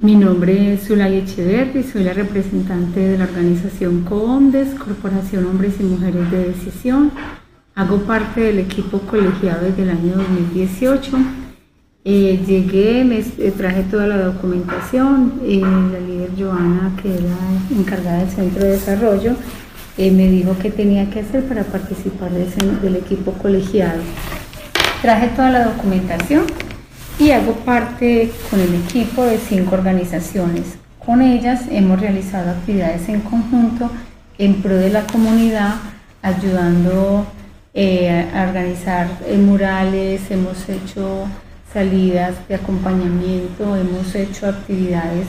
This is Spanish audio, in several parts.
Mi nombre es Zulay Echeverri, soy la representante de la organización COOMDES, Corporación Hombres y Mujeres de Decisión. Hago parte del equipo colegiado desde el año 2018. Eh, llegué, eh, traje toda la documentación, eh, la líder Joana, que era encargada del centro de desarrollo, me dijo qué tenía que hacer para participar del equipo colegiado. Traje toda la documentación y hago parte con el equipo de cinco organizaciones. Con ellas hemos realizado actividades en conjunto en pro de la comunidad, ayudando a organizar murales, hemos hecho salidas de acompañamiento, hemos hecho actividades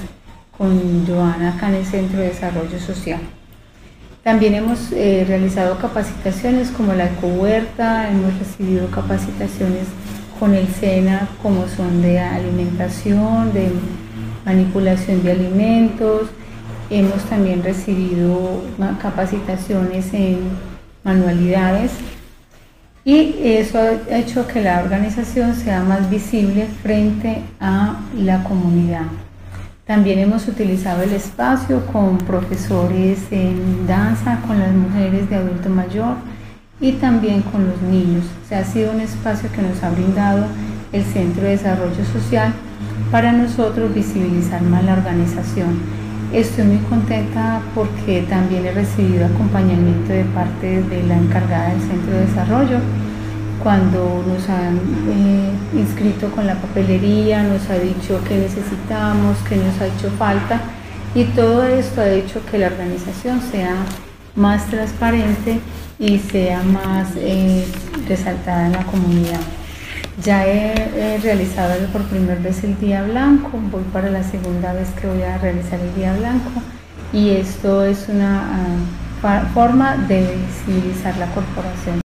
con Joana acá en el Centro de Desarrollo Social. También hemos eh, realizado capacitaciones como la ecohuerta, hemos recibido capacitaciones con el SENA como son de alimentación, de manipulación de alimentos, hemos también recibido capacitaciones en manualidades. Y eso ha hecho que la organización sea más visible frente a la comunidad. También hemos utilizado el espacio con profesores en danza, con las mujeres de adulto mayor y también con los niños. O ha sido un espacio que nos ha brindado el Centro de Desarrollo Social para nosotros visibilizar más la organización. Estoy muy contenta porque también he recibido acompañamiento de parte de la encargada del Centro de Desarrollo cuando nos han eh, inscrito con la papelería, nos ha dicho qué necesitamos, qué nos ha hecho falta y todo esto ha hecho que la organización sea más transparente y sea más eh, resaltada en la comunidad. Ya he, realizado por primera vez el Día Blanco, voy para la segunda vez que voy a realizar el Día Blanco y esto es una ah, forma de visibilizar la corporación.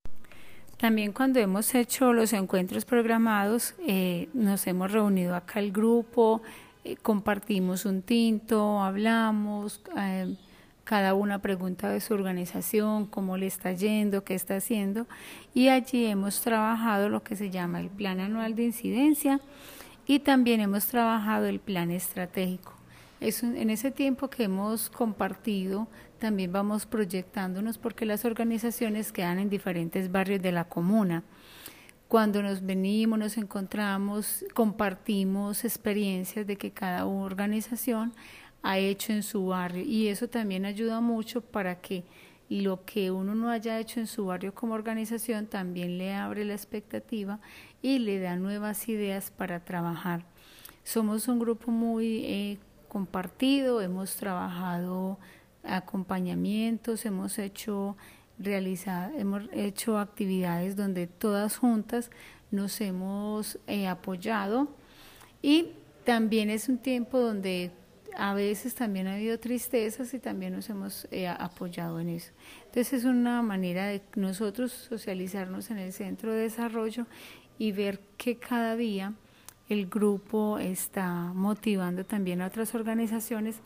También cuando hemos hecho los encuentros programados, eh, nos hemos reunido acá el grupo, eh, compartimos un tinto, hablamos, eh, cada una pregunta de su organización, cómo le está yendo, qué está haciendo, y allí hemos trabajado lo que se llama el plan anual de incidencia y también hemos trabajado el plan estratégico. Es en ese tiempo que hemos compartido, también vamos proyectándonos porque las organizaciones quedan en diferentes barrios de la comuna. Cuando nos venimos, nos encontramos, compartimos experiencias de que cada organización ha hecho en su barrio y eso también ayuda mucho para que lo que uno no haya hecho en su barrio como organización también le abre la expectativa y le da nuevas ideas para trabajar. Somos un grupo muy eh, compartido, hemos trabajado acompañamientos, hemos hecho realizado, hemos hecho actividades donde todas juntas nos hemos eh, apoyado y también es un tiempo donde a veces también ha habido tristezas y también nos hemos eh, apoyado en eso. Entonces es una manera de nosotros socializarnos en el centro de desarrollo y ver que cada día el grupo está motivando también a otras organizaciones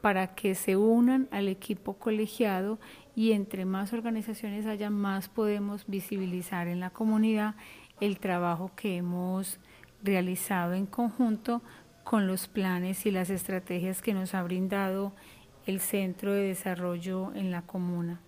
para que se unan al equipo colegiado y entre más organizaciones haya, más podemos visibilizar en la comunidad el trabajo que hemos realizado en conjunto con los planes y las estrategias que nos ha brindado el Centro de Desarrollo en la Comuna.